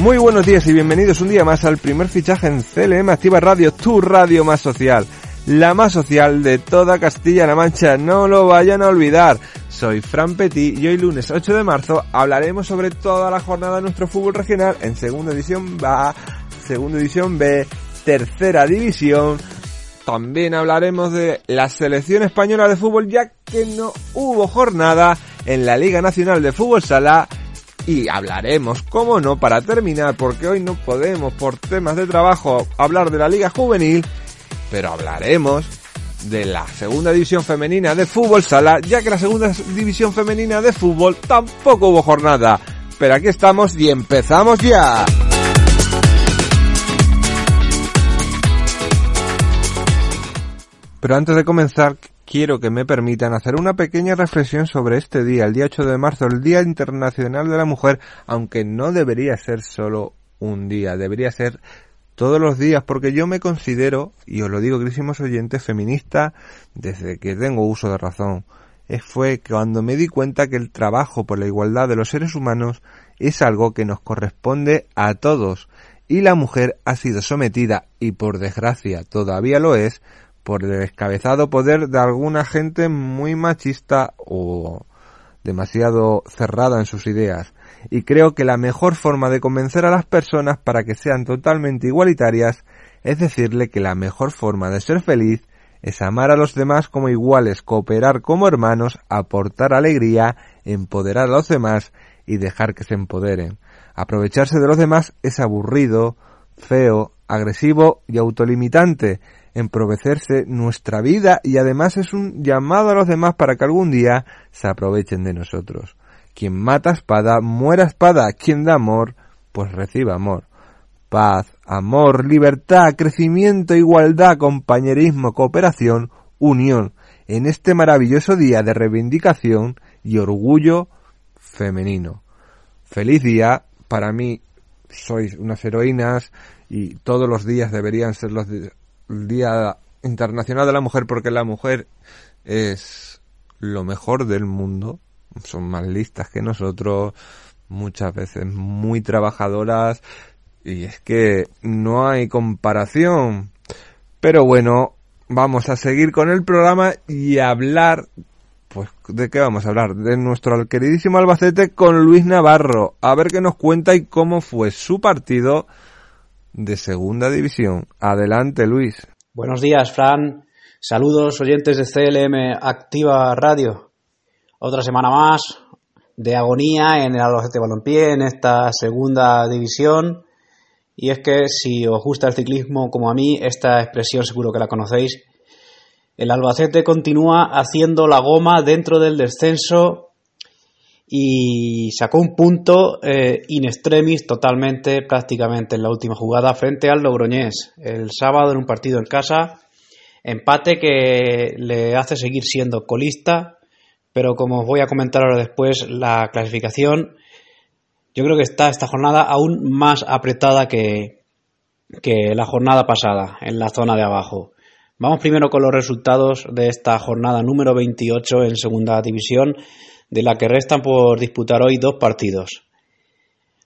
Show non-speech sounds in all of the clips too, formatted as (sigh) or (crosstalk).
Muy buenos días y bienvenidos un día más al primer fichaje en CLM Activa Radio, tu radio más social. La más social de toda Castilla-La Mancha, no lo vayan a olvidar. Soy Fran Petit y hoy lunes 8 de marzo hablaremos sobre toda la jornada de nuestro fútbol regional en segunda edición A, segunda edición B, tercera división. También hablaremos de la selección española de fútbol ya que no hubo jornada en la Liga Nacional de Fútbol Sala y hablaremos, como no, para terminar, porque hoy no podemos por temas de trabajo hablar de la Liga Juvenil, pero hablaremos de la segunda división femenina de fútbol sala, ya que la segunda división femenina de fútbol tampoco hubo jornada. Pero aquí estamos y empezamos ya. Pero antes de comenzar, quiero que me permitan hacer una pequeña reflexión sobre este día, el día 8 de marzo, el Día Internacional de la Mujer, aunque no debería ser solo un día, debería ser todos los días, porque yo me considero, y os lo digo, querísimos oyentes, feminista desde que tengo uso de razón. Fue cuando me di cuenta que el trabajo por la igualdad de los seres humanos es algo que nos corresponde a todos, y la mujer ha sido sometida, y por desgracia todavía lo es, por el descabezado poder de alguna gente muy machista o demasiado cerrada en sus ideas. Y creo que la mejor forma de convencer a las personas para que sean totalmente igualitarias es decirle que la mejor forma de ser feliz es amar a los demás como iguales, cooperar como hermanos, aportar alegría, empoderar a los demás y dejar que se empoderen. Aprovecharse de los demás es aburrido, feo, agresivo y autolimitante, emprovecerse nuestra vida y además es un llamado a los demás para que algún día se aprovechen de nosotros. Quien mata espada, muera espada. Quien da amor, pues reciba amor. Paz, amor, libertad, crecimiento, igualdad, compañerismo, cooperación, unión, en este maravilloso día de reivindicación y orgullo femenino. Feliz día, para mí sois unas heroínas y todos los días deberían ser los, Día Internacional de la Mujer porque la mujer es lo mejor del mundo. Son más listas que nosotros, muchas veces muy trabajadoras y es que no hay comparación. Pero bueno, vamos a seguir con el programa y hablar pues, ¿de qué vamos a hablar? De nuestro queridísimo Albacete con Luis Navarro. A ver qué nos cuenta y cómo fue su partido de Segunda División. Adelante, Luis. Buenos días, Fran. Saludos, oyentes de CLM Activa Radio. Otra semana más de agonía en el Albacete Balompié, en esta Segunda División. Y es que si os gusta el ciclismo como a mí, esta expresión seguro que la conocéis. El Albacete continúa haciendo la goma dentro del descenso y sacó un punto eh, in extremis totalmente, prácticamente en la última jugada frente al Logroñés el sábado en un partido en casa. Empate que le hace seguir siendo colista, pero como os voy a comentar ahora después, la clasificación, yo creo que está esta jornada aún más apretada que, que la jornada pasada en la zona de abajo. Vamos primero con los resultados de esta jornada número 28 en segunda división de la que restan por disputar hoy dos partidos.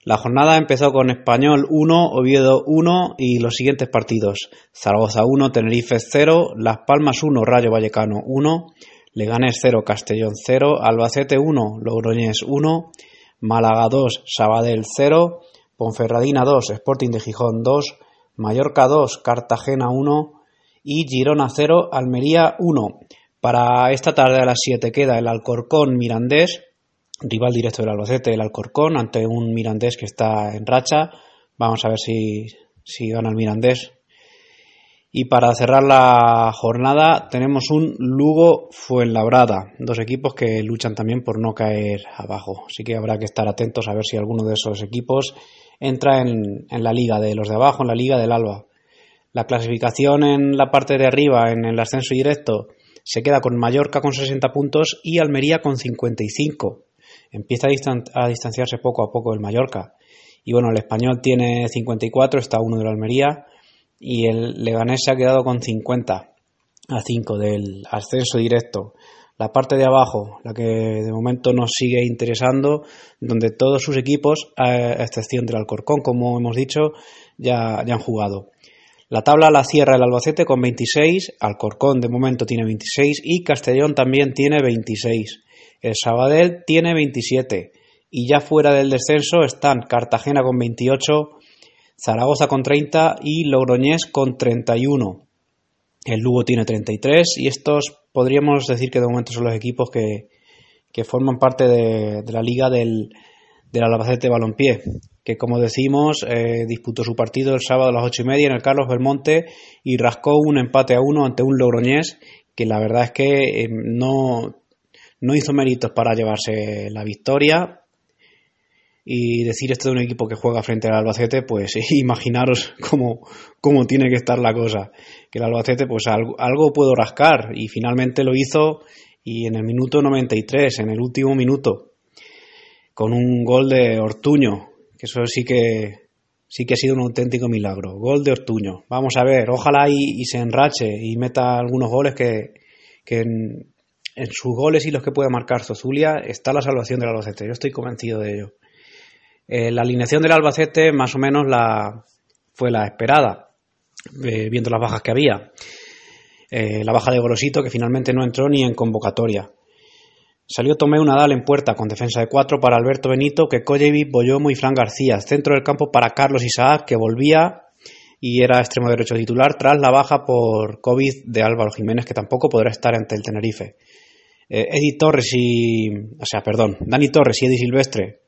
La jornada empezó con Español 1, Oviedo 1 y los siguientes partidos. Zaragoza 1, Tenerife 0, Las Palmas 1, Rayo Vallecano 1, Leganés 0, Castellón 0, Albacete 1, Logroñés 1, Málaga 2, Sabadell 0, Ponferradina 2, Sporting de Gijón 2, Mallorca 2, Cartagena 1 y Girona 0, Almería 1. Para esta tarde a las 7 queda el Alcorcón Mirandés, rival directo del Albacete, el Alcorcón, ante un Mirandés que está en racha. Vamos a ver si, gana el Mirandés. Y para cerrar la jornada tenemos un Lugo Fuenlabrada, dos equipos que luchan también por no caer abajo. Así que habrá que estar atentos a ver si alguno de esos equipos entra en, la liga de los de abajo, en la liga del Alba. La clasificación en la parte de arriba, en el ascenso directo, se queda con Mallorca con 60 puntos y Almería con 55. Empieza a, distanciarse poco a poco el Mallorca. Y bueno, el español tiene 54, está uno de la Almería y el Leganés se ha quedado con 50 a 5 del ascenso directo. La parte de abajo, la que de momento nos sigue interesando, donde todos sus equipos, a excepción del Alcorcón, como hemos dicho, ya, ya han jugado. La tabla la cierra el Albacete con 26, Alcorcón de momento tiene 26 y Castellón también tiene 26. El Sabadell tiene 27 y ya fuera del descenso están Cartagena con 28, Zaragoza con 30 y Logroñés con 31. El Lugo tiene 33 y estos podríamos decir que de momento son los equipos que, forman parte de, la liga del, del Albacete Balompié, que como decimos eh, disputó su partido el sábado a las ocho y media en el Carlos Belmonte y rascó un empate a uno ante un Logroñés que la verdad es que eh, no, no hizo méritos para llevarse la victoria, y decir esto de un equipo que juega frente al Albacete, pues (laughs) imaginaros cómo, cómo tiene que estar la cosa. Que el Albacete, pues algo, algo puedo rascar y finalmente lo hizo y en el minuto 93, en el último minuto, con un gol de Ortuño, que eso sí que sí que ha sido un auténtico milagro. Gol de Ortuño. Vamos a ver, ojalá y, se enrache y meta algunos goles que, que en, sus goles y los que pueda marcar Zozulia está la salvación del Albacete. Yo estoy convencido de ello. Eh, la alineación del Albacete más o menos la, fue la esperada, eh, viendo las bajas que había. Eh, la baja de Gorosito, que finalmente no entró ni en convocatoria. Salió Tomé Nadal en puerta con defensa de cuatro para Alberto Benito, que Kojevic, Boyomo y Fran García. Centro del campo para Carlos Isaac, que volvía y era extremo derecho titular tras la baja por COVID de Álvaro Jiménez, que tampoco podrá estar ante el Tenerife. Eddie Torres y. O sea, perdón, Dani Torres y Eddie Silvestre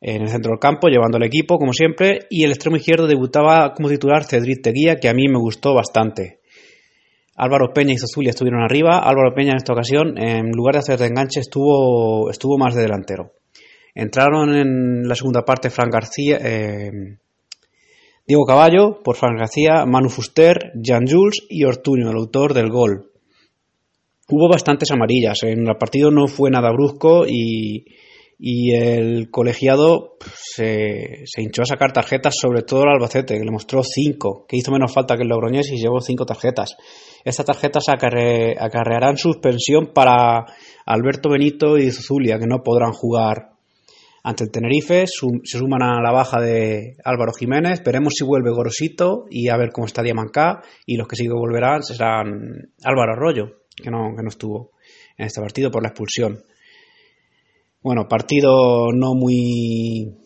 en el centro del campo, llevando el equipo, como siempre, y el extremo izquierdo debutaba como titular Cedric Teguía, que a mí me gustó bastante. Álvaro Peña y Zozulia estuvieron arriba, Álvaro Peña en esta ocasión, en lugar de hacer de enganche, estuvo, estuvo más de delantero. Entraron en la segunda parte Fran García, eh, Diego Caballo por Fran García, Manu Fuster, Jan Jules y Ortuño, el autor del gol. Hubo bastantes amarillas, en el partido no fue nada brusco y, y el colegiado se, hinchó a sacar tarjetas, sobre todo el Albacete, que le mostró cinco, que hizo menos falta que el Logroñés y llevó cinco tarjetas. Estas tarjetas acarrearán suspensión para Alberto Benito y Zuzulia, que no podrán jugar ante el Tenerife. se suman a la baja de Álvaro Jiménez. Veremos si vuelve Gorosito y a ver cómo está Diamancá. Y los que sí volverán serán Álvaro Arroyo, que no, que no estuvo en este partido por la expulsión. Bueno, partido no muy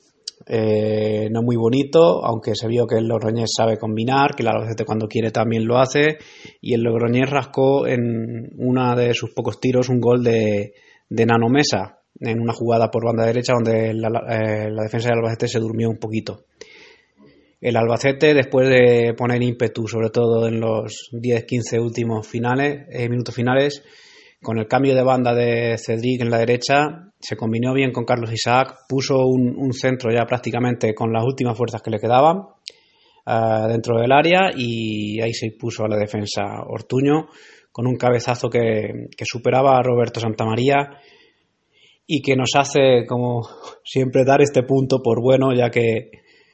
eh, no muy bonito, aunque se vio que el Logroñés sabe combinar, que el Albacete cuando quiere también lo hace, y el Logroñés rascó en una de sus pocos tiros un gol de, de Nanomesa, en una jugada por banda derecha donde la, eh, la defensa del Albacete se durmió un poquito. El Albacete, después de poner ímpetu, sobre todo en los 10-15 últimos finales, eh, minutos finales, con el cambio de banda de Cedric en la derecha, se combinó bien con Carlos Isaac, puso un, centro ya prácticamente con las últimas fuerzas que le quedaban eh, dentro del área y ahí se puso a la defensa Ortuño con un cabezazo que, superaba a Roberto Santamaría y que nos hace, como siempre, dar este punto por bueno, ya que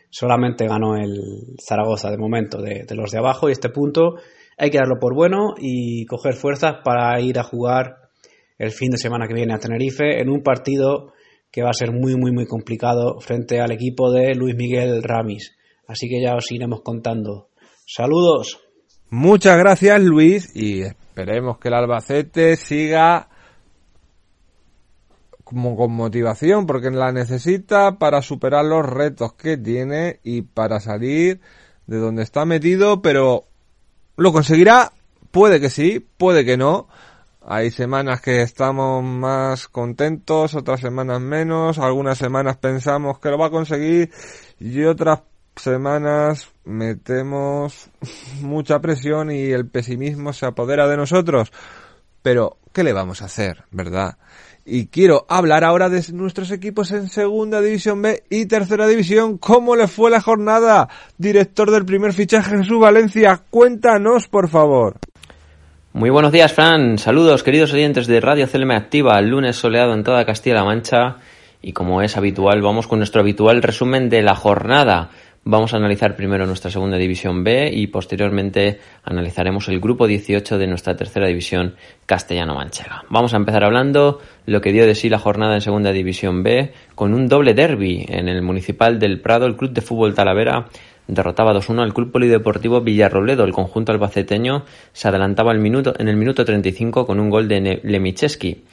solamente ganó el Zaragoza de momento de los de abajo. Y este punto hay que darlo por bueno y coger fuerzas para ir a jugar el fin de semana que viene a Tenerife en un partido que va a ser muy muy muy complicado frente al equipo de Luis Miguel Ramis. Así que ya os iremos contando. Saludos. Muchas gracias Luis y esperemos que el Albacete siga como con motivación porque la necesita para superar los retos que tiene y para salir de donde está metido, pero ¿Lo conseguirá? Puede que sí, puede que no. Hay semanas que estamos más contentos, otras semanas menos, algunas semanas pensamos que lo va a conseguir y otras semanas metemos (laughs) mucha presión y el pesimismo se apodera de nosotros. Pero, ¿qué le vamos a hacer, verdad? Y quiero hablar ahora de nuestros equipos en Segunda División B y Tercera División. ¿Cómo le fue la jornada? Director del primer fichaje Jesús Valencia, cuéntanos, por favor. Muy buenos días, Fran. Saludos, queridos oyentes de Radio CLM Activa, lunes soleado en toda Castilla-La Mancha. Y como es habitual, vamos con nuestro habitual resumen de la jornada. Vamos a analizar primero nuestra segunda división B y posteriormente analizaremos el grupo 18 de nuestra tercera división castellano-manchega. Vamos a empezar hablando lo que dio de sí la jornada en segunda división B con un doble derby en el municipal del Prado. El club de fútbol Talavera derrotaba 2-1 al club polideportivo Villarrobledo. El conjunto albaceteño se adelantaba en el minuto 35 con un gol de Lemicheski.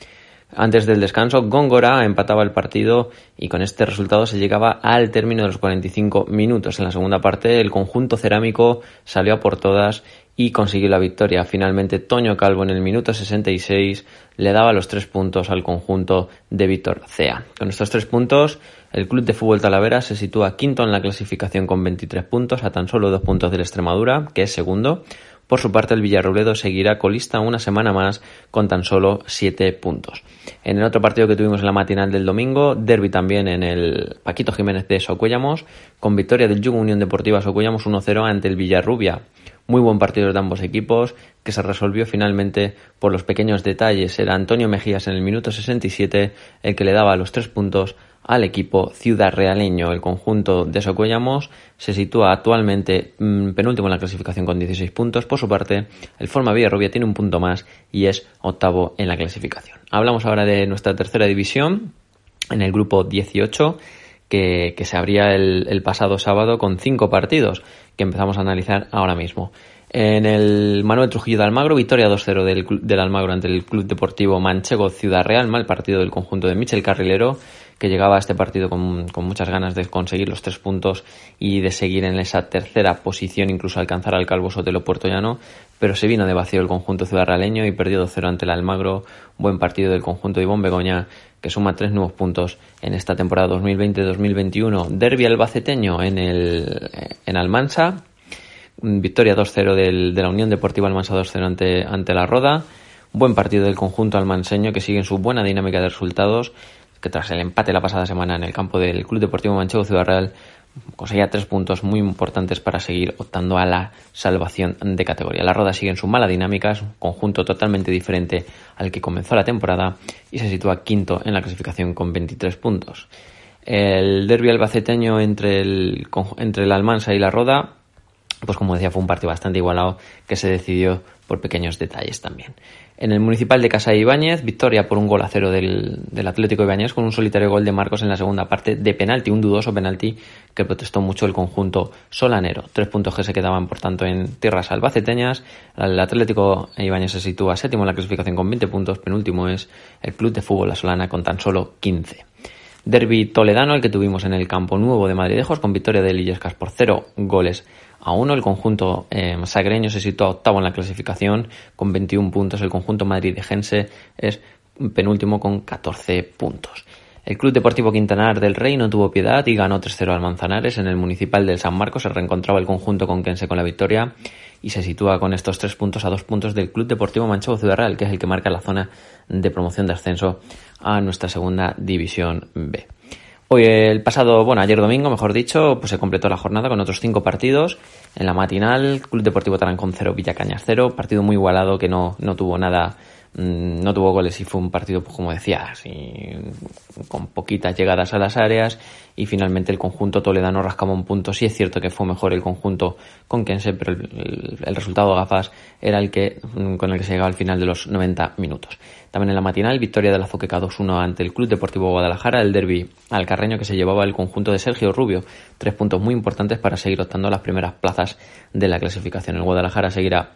Antes del descanso, Góngora empataba el partido y con este resultado se llegaba al término de los 45 minutos. En la segunda parte, el conjunto cerámico salió a por todas y consiguió la victoria. Finalmente, Toño Calvo en el minuto 66 le daba los tres puntos al conjunto de Víctor Cea. Con estos tres puntos, el Club de Fútbol Talavera se sitúa quinto en la clasificación con 23 puntos, a tan solo dos puntos de la Extremadura, que es segundo. Por su parte, el Villarrobledo seguirá colista una semana más con tan solo 7 puntos. En el otro partido que tuvimos en la matinal del domingo, derby también en el Paquito Jiménez de Socuellamos, con victoria del Yugo Unión Deportiva Socuellamos 1-0 ante el Villarrubia. Muy buen partido de ambos equipos, que se resolvió finalmente por los pequeños detalles. Era Antonio Mejías en el minuto 67 el que le daba los tres puntos al equipo ciudad realeño. El conjunto de Socuellamos se sitúa actualmente mm, penúltimo en la clasificación con 16 puntos. Por su parte, el Forma Villarrubia tiene un punto más y es octavo en la clasificación. Hablamos ahora de nuestra tercera división en el grupo 18 que, se abría el, pasado sábado con cinco partidos que empezamos a analizar ahora mismo. En el Manuel Trujillo de Almagro, victoria 2-0 del, del, Almagro ante el Club Deportivo Manchego Ciudad Real, mal partido del conjunto de Michel Carrilero, que llegaba a este partido con, muchas ganas de conseguir los tres puntos y de seguir en esa tercera posición, incluso alcanzar al Calvo Sotelo Puertollano, pero se vino de vacío el conjunto ciudadraleño y perdió 2-0 ante el Almagro, buen partido del conjunto de Ivón Begoña, que suma tres nuevos puntos en esta temporada 2020-2021. Derby albaceteño en, el, en Almansa, victoria 2-0 de la Unión Deportiva Almansa 2-0 ante, ante la Roda, buen partido del conjunto almanseño que sigue en su buena dinámica de resultados tras el empate la pasada semana en el campo del Club Deportivo Manchego Ciudad Real conseguía tres puntos muy importantes para seguir optando a la salvación de categoría. La Roda sigue en su mala dinámica, es un conjunto totalmente diferente al que comenzó la temporada y se sitúa quinto en la clasificación con 23 puntos. El derbi albaceteño entre el, entre Almansa y la Roda, pues como decía, fue un partido bastante igualado que se decidió por pequeños detalles también. En el Municipal de Casa Ibáñez, victoria por un gol a cero del, del Atlético Ibáñez con un solitario gol de Marcos en la segunda parte de penalti, un dudoso penalti que protestó mucho el conjunto solanero. Tres puntos que se quedaban, por tanto, en tierras albaceteñas. El Atlético Ibáñez se sitúa séptimo en la clasificación con 20 puntos, penúltimo es el Club de Fútbol La Solana con tan solo 15. Derby toledano, el que tuvimos en el Campo Nuevo de Madridejos, con victoria de Lillescas por cero goles a uno. El conjunto eh, sagreño se sitúa octavo en la clasificación con 21 puntos. El conjunto madridejense es penúltimo con 14 puntos. El Club Deportivo Quintanar del Rey no tuvo piedad y ganó 3-0 al Manzanares. En el municipal del San Marcos se reencontraba el conjunto con Quense con la victoria y se sitúa con estos tres puntos a dos puntos del Club Deportivo Manchego Ciudad Real, que es el que marca la zona de promoción de ascenso a nuestra segunda división B. Hoy, el pasado, bueno, ayer domingo, mejor dicho, pues se completó la jornada con otros cinco partidos. En la matinal, Club Deportivo Tarancón 0, Villacañas 0, partido muy igualado que no, no tuvo nada Mm, no tuvo goles y fue un partido, pues, como decía, así, con poquitas llegadas a las áreas y finalmente el conjunto toledano rascaba un punto. Sí es cierto que fue mejor el conjunto con Kense, pero el, resultado de gafas era el que con el que se llegaba al final de los 90 minutos. También en la matinal, victoria de la Zoqueca 2-1 ante el Club Deportivo Guadalajara, el derby al Carreño que se llevaba el conjunto de Sergio Rubio. Tres puntos muy importantes para seguir optando las primeras plazas de la clasificación. El Guadalajara seguirá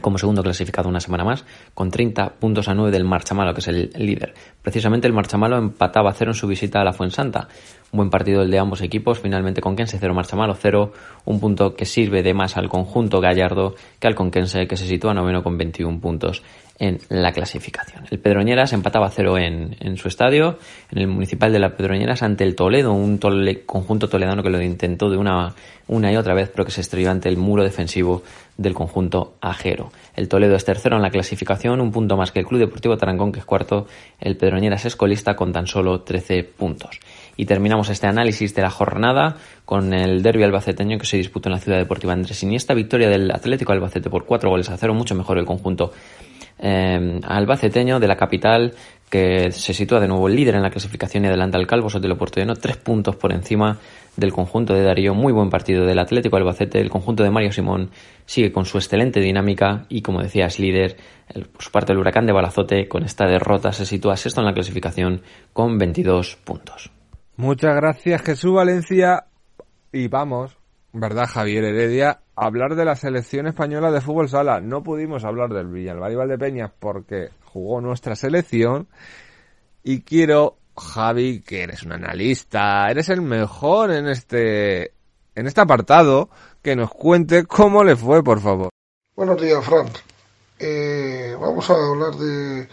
como segundo clasificado una semana más, con 30 puntos a 9 del Marchamalo, que es el, líder. Precisamente el Marchamalo empataba a cero en su visita a la Fuensanta. Un buen partido el de ambos equipos, finalmente Conquense 0 Marchamalo 0, un punto que sirve de más al conjunto gallardo que al Conquense, que se sitúa noveno con 21 puntos en la clasificación. El Pedroñeras empataba a cero en, en, su estadio, en el municipal de la Pedroñeras, ante el Toledo, un conjunto toledano que lo intentó de una, una y otra vez, pero que se estrelló ante el muro defensivo del conjunto ajero. El Toledo es tercero en la clasificación, un punto más que el Club Deportivo Tarancón, que es cuarto. El Pedroñeras es colista con tan solo 13 puntos. Y terminamos este análisis de la jornada con el derby albaceteño que se disputó en la Ciudad Deportiva Andrés Iniesta. Victoria del Atlético Albacete por cuatro goles a cero, mucho mejor el conjunto eh, albaceteño de la capital que se sitúa de nuevo líder en la clasificación y adelanta al Calvo Sotelo Portollano, tres puntos por encima del conjunto de Darío. Muy buen partido del Atlético Albacete. El conjunto de Mario Simón sigue con su excelente dinámica y, como decía, es líder. por su parte, el Huracán de Balazote, con esta derrota, se sitúa sexto en la clasificación con 22 puntos. Muchas gracias, Jesús Valencia. Y vamos, ¿verdad, Javier Heredia? hablar de la selección española de fútbol sala. No pudimos hablar del Villalba de Peñas porque jugó nuestra selección. Y quiero, Javi, que eres un analista, eres el mejor en este, en este apartado, que nos cuente cómo le fue, por favor. Buenos días, Frank. Eh, vamos a hablar de,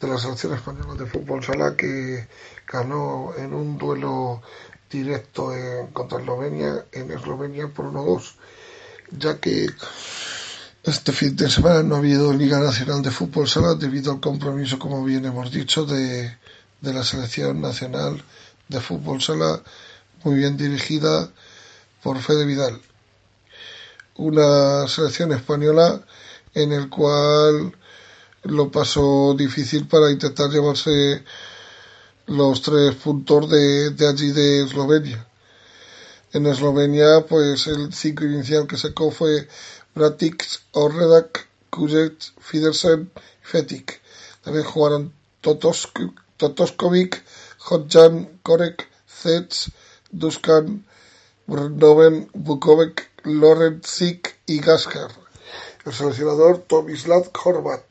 de la selección española de fútbol sala que ganó en un duelo directo en, contra Eslovenia, en Eslovenia por 1-2 ya que este fin de semana no ha habido Liga Nacional de Fútbol Sala debido al compromiso, como bien hemos dicho, de, de la Selección Nacional de Fútbol Sala, muy bien dirigida por Fede Vidal. Una selección española en el cual lo pasó difícil para intentar llevarse los tres puntos de, allí de Eslovenia en Eslovenia, pues el 5 inicial que sacó fue Bratic, Orredak, Kujet, Fidersen y Fetik. También jugaron Totoskovic, Hodjan, Korek, Zets, Duskan, Brnoven, Bukovic, Lorenzik y Gaskar. El seleccionador Tomislav Horvat.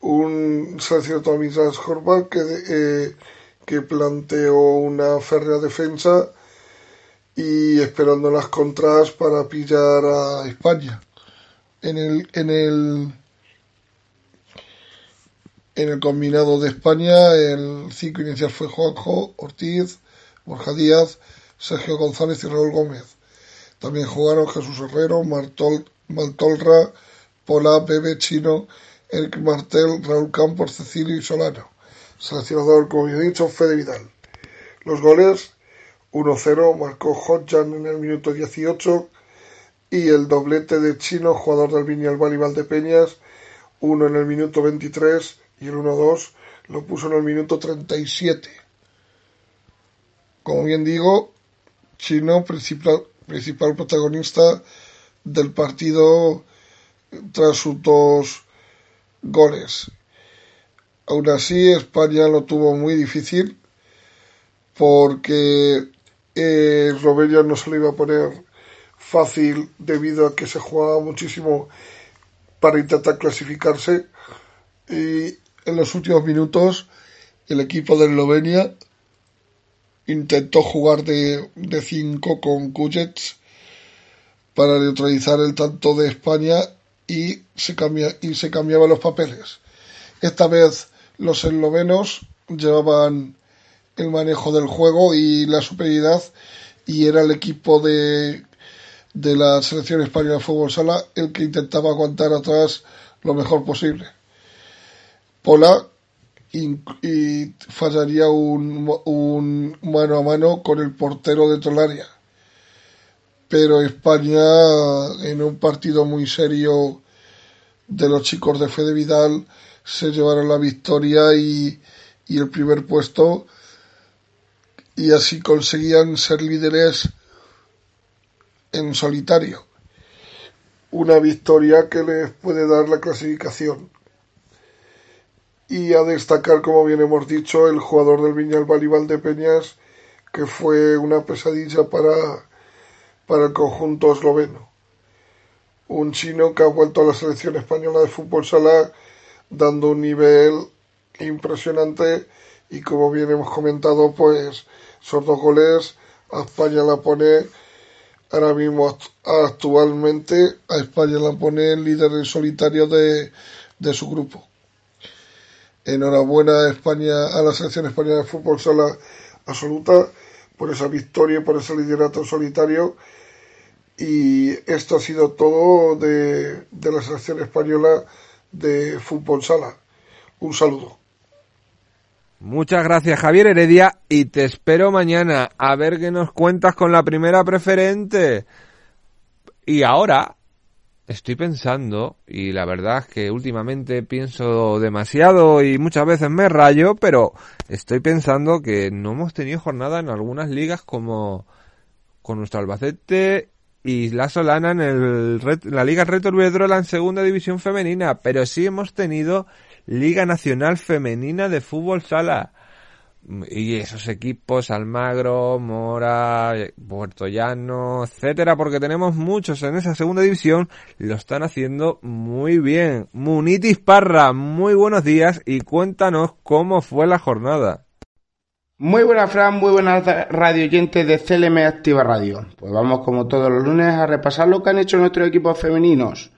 Un seleccionador Tomislav Horvat que, eh, que planteó una férrea defensa y esperando las contras para pillar a España. En el, en el, en el combinado de España, el 5 inicial fue Juanjo, Ortiz, Borja Díaz, Sergio González y Raúl Gómez. También jugaron Jesús Herrero, Martol, Maltolra, Pola, Bebe Chino, Eric Martel, Raúl Campos, Cecilio y Solano. Seleccionador, como he dicho, Fede Vidal. Los goles 1-0 marcó Hodjan en el minuto 18 y el doblete de Chino, jugador del Viñalbal y Valdepeñas, uno en el minuto 23 y el 1-2 lo puso en el minuto 37. Como bien digo, Chino, principal, principal protagonista del partido tras sus dos goles. Aún así, España lo tuvo muy difícil porque eh, no se lo iba a poner fácil debido a que se jugaba muchísimo para intentar clasificarse y en los últimos minutos el equipo de Eslovenia intentó jugar de 5 con Kujets para neutralizar el tanto de España y se, cambia, y se cambiaban los papeles. Esta vez los eslovenos llevaban el manejo del juego y la superioridad y era el equipo de, de la selección española de fútbol sala el que intentaba aguantar atrás lo mejor posible. Pola y, fallaría un, un, mano a mano con el portero de Tolaria. Pero España, en un partido muy serio de los chicos de Fede Vidal, se llevaron la victoria y el primer puesto y así conseguían ser líderes en solitario. Una victoria que les puede dar la clasificación. Y a destacar, como bien hemos dicho, el jugador del Viñalbal de Peñas, que fue una pesadilla para, para el conjunto esloveno. un chino que ha vuelto a la selección española de fútbol sala dando un nivel impresionante y como bien hemos comentado pues esos dos goles a España la pone ahora mismo actualmente a España la pone líder en solitario de, de su grupo enhorabuena a España a la selección española de fútbol sala absoluta por esa victoria por ese liderato solitario y esto ha sido todo de, de la selección española de fútbol sala. Un saludo. Muchas gracias Javier Heredia y te espero mañana a ver qué nos cuentas con la primera preferente. Y ahora estoy pensando, y la verdad es que últimamente pienso demasiado y muchas veces me rayo, pero estoy pensando que no hemos tenido jornada en algunas ligas como con nuestro Albacete y la Solana en el, la Liga Reto Urbedrola en segunda división femenina, pero sí hemos tenido Liga Nacional Femenina de Fútbol Sala. Y esos equipos, Almagro, Mora, Puerto Llano, etcétera, porque tenemos muchos en esa segunda división, lo están haciendo muy bien. Munitis Parra, muy buenos días y cuéntanos cómo fue la jornada. Muy buenas, Fran, muy buenas radio oyentes de CLM Activa Radio. Pues vamos como todos los lunes a repasar lo que han hecho nuestros equipos femeninos.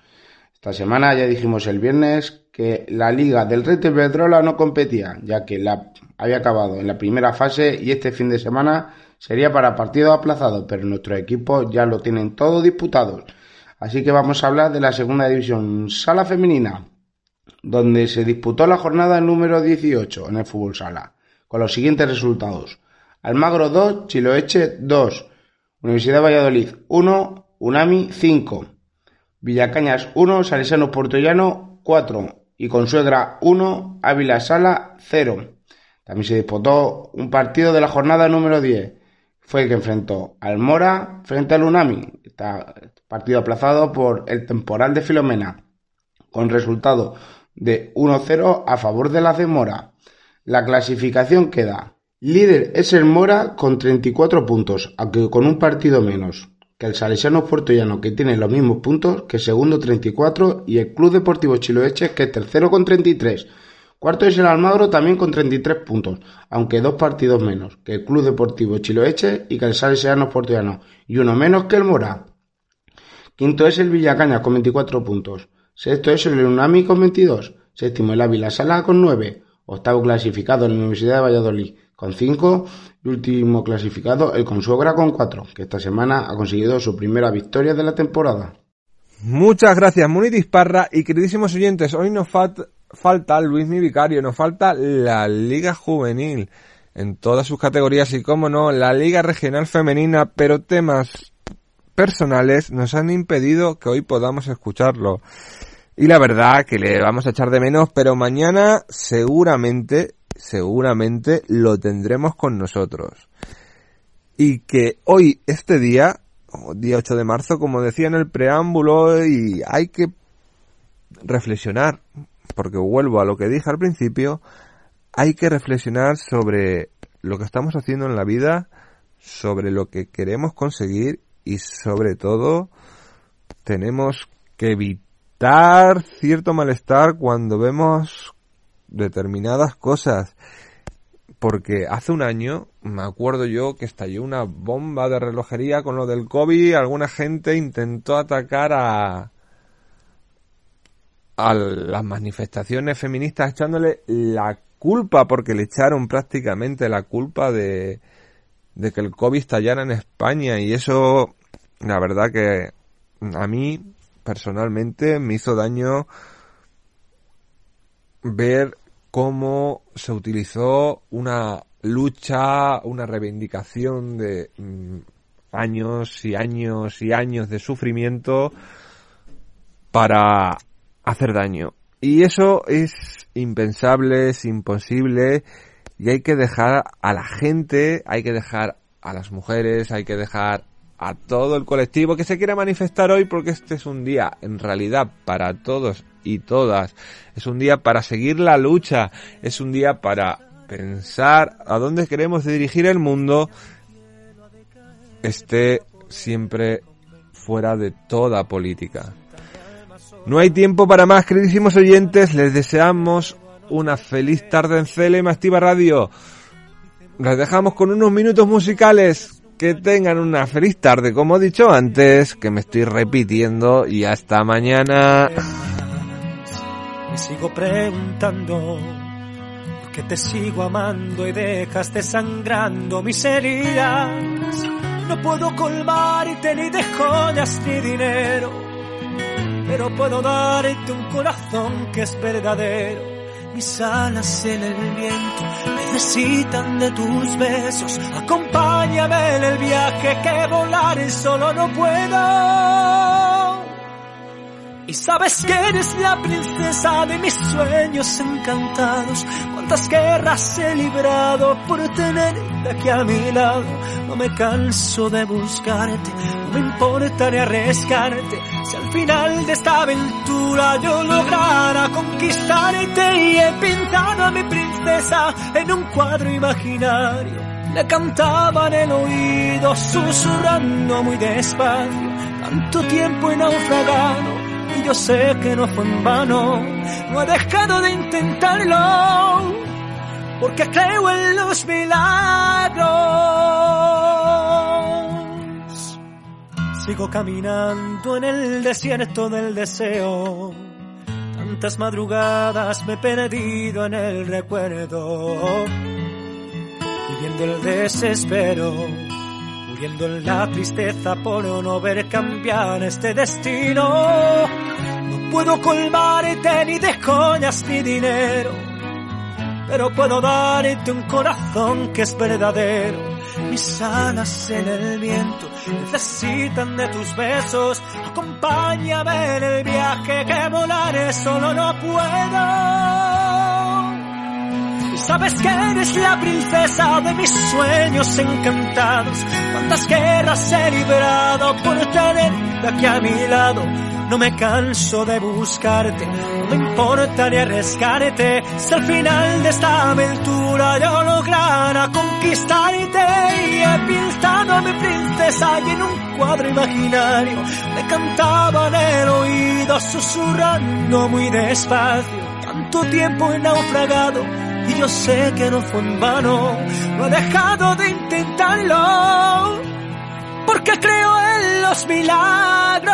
Esta semana ya dijimos el viernes que la liga del Rete Pedrola no competía, ya que la había acabado en la primera fase y este fin de semana sería para partidos aplazados, pero nuestros equipos ya lo tienen todo disputado. Así que vamos a hablar de la segunda división sala femenina, donde se disputó la jornada número 18 en el fútbol sala con los siguientes resultados. Almagro 2, Chiloeche 2, Universidad de Valladolid 1, Unami 5, Villacañas 1, Salesiano Portollano 4 y Consuegra 1, Ávila Sala 0. También se disputó un partido de la jornada número 10. Fue el que enfrentó al Mora frente al Unami. Está partido aplazado por el temporal de Filomena, con resultado de 1-0 a favor de la de Mora. La clasificación queda: líder es el Mora con 34 puntos, aunque con un partido menos que el Salesiano Puertollano que tiene los mismos puntos que segundo 34 y el Club Deportivo Chiloeche que es tercero con 33. Cuarto es el Almagro también con 33 puntos, aunque dos partidos menos que el Club Deportivo Chiloeche y que el Salesiano Puertollano y uno menos que el Mora. Quinto es el Villacaña con 24 puntos. Sexto es el Unami con 22. Séptimo el Ávila Sala con 9 octavo clasificado en la Universidad de Valladolid con 5 y último clasificado el Consuegra con 4, que esta semana ha conseguido su primera victoria de la temporada. Muchas gracias, Muni Disparra y queridísimos oyentes, hoy nos falta Luis Mi Vicario, nos falta la Liga Juvenil en todas sus categorías y, como no, la Liga Regional Femenina, pero temas personales nos han impedido que hoy podamos escucharlo. Y la verdad que le vamos a echar de menos, pero mañana seguramente, seguramente lo tendremos con nosotros. Y que hoy, este día, día 8 de marzo, como decía en el preámbulo, y hay que reflexionar, porque vuelvo a lo que dije al principio, hay que reflexionar sobre lo que estamos haciendo en la vida, sobre lo que queremos conseguir y sobre todo tenemos que evitar cierto malestar cuando vemos determinadas cosas. Porque hace un año, me acuerdo yo que estalló una bomba de relojería con lo del COVID, alguna gente intentó atacar a, a las manifestaciones feministas echándole la culpa, porque le echaron prácticamente la culpa de, de que el COVID estallara en España. Y eso, la verdad que a mí personalmente me hizo daño ver cómo se utilizó una lucha, una reivindicación de mm, años y años y años de sufrimiento para hacer daño. Y eso es impensable, es imposible y hay que dejar a la gente, hay que dejar a las mujeres, hay que dejar a todo el colectivo que se quiere manifestar hoy porque este es un día en realidad para todos y todas. Es un día para seguir la lucha, es un día para pensar a dónde queremos dirigir el mundo esté siempre fuera de toda política. No hay tiempo para más, queridísimos oyentes. Les deseamos una feliz tarde en CLM Activa Radio. Les dejamos con unos minutos musicales. Que tengan una feliz tarde, como he dicho antes, que me estoy repitiendo y hasta mañana. Me sigo preguntando qué te sigo amando y dejas desangrando mis heridas. No puedo colmarte ni de joyas ni dinero, pero puedo darte un corazón que es verdadero mis alas en el viento necesitan de tus besos. Acompáñame en el viaje que volar solo no puedo. Y sabes que eres la princesa de mis sueños encantados. Cuántas guerras he librado por tenerte aquí a mi lado. No me canso de buscarte, no me importa ni arriesgarte. Si al final de esta aventura yo lograra conquistarte y he pintado a mi princesa en un cuadro imaginario. Le cantaba en el oído, susurrando muy despacio. Tanto tiempo he naufragado y yo sé que no fue en vano. No he dejado de intentarlo, porque creo en los milagros. Sigo caminando en el desierto del deseo. Tantas madrugadas me he perdido en el recuerdo, viviendo el desespero muriendo en la tristeza por no ver cambiar este destino. Puedo colmarte ni de joyas ni dinero, pero puedo darte un corazón que es verdadero. Mis alas en el viento necesitan de tus besos. Acompáñame en el viaje que volaré solo no puedo. Sabes que eres la princesa de mis sueños encantados. Cuántas guerras he librado por tenerte aquí a mi lado. No me canso de buscarte, no me importa ni arriesgarte. Si al final de esta aventura yo lograra conquistarte y he pintado a mi princesa y en un cuadro imaginario me cantaba en el oído susurrando muy despacio. Tanto tiempo he naufragado y yo sé que no fue en vano, no he dejado de intentarlo, porque creo en los milagros.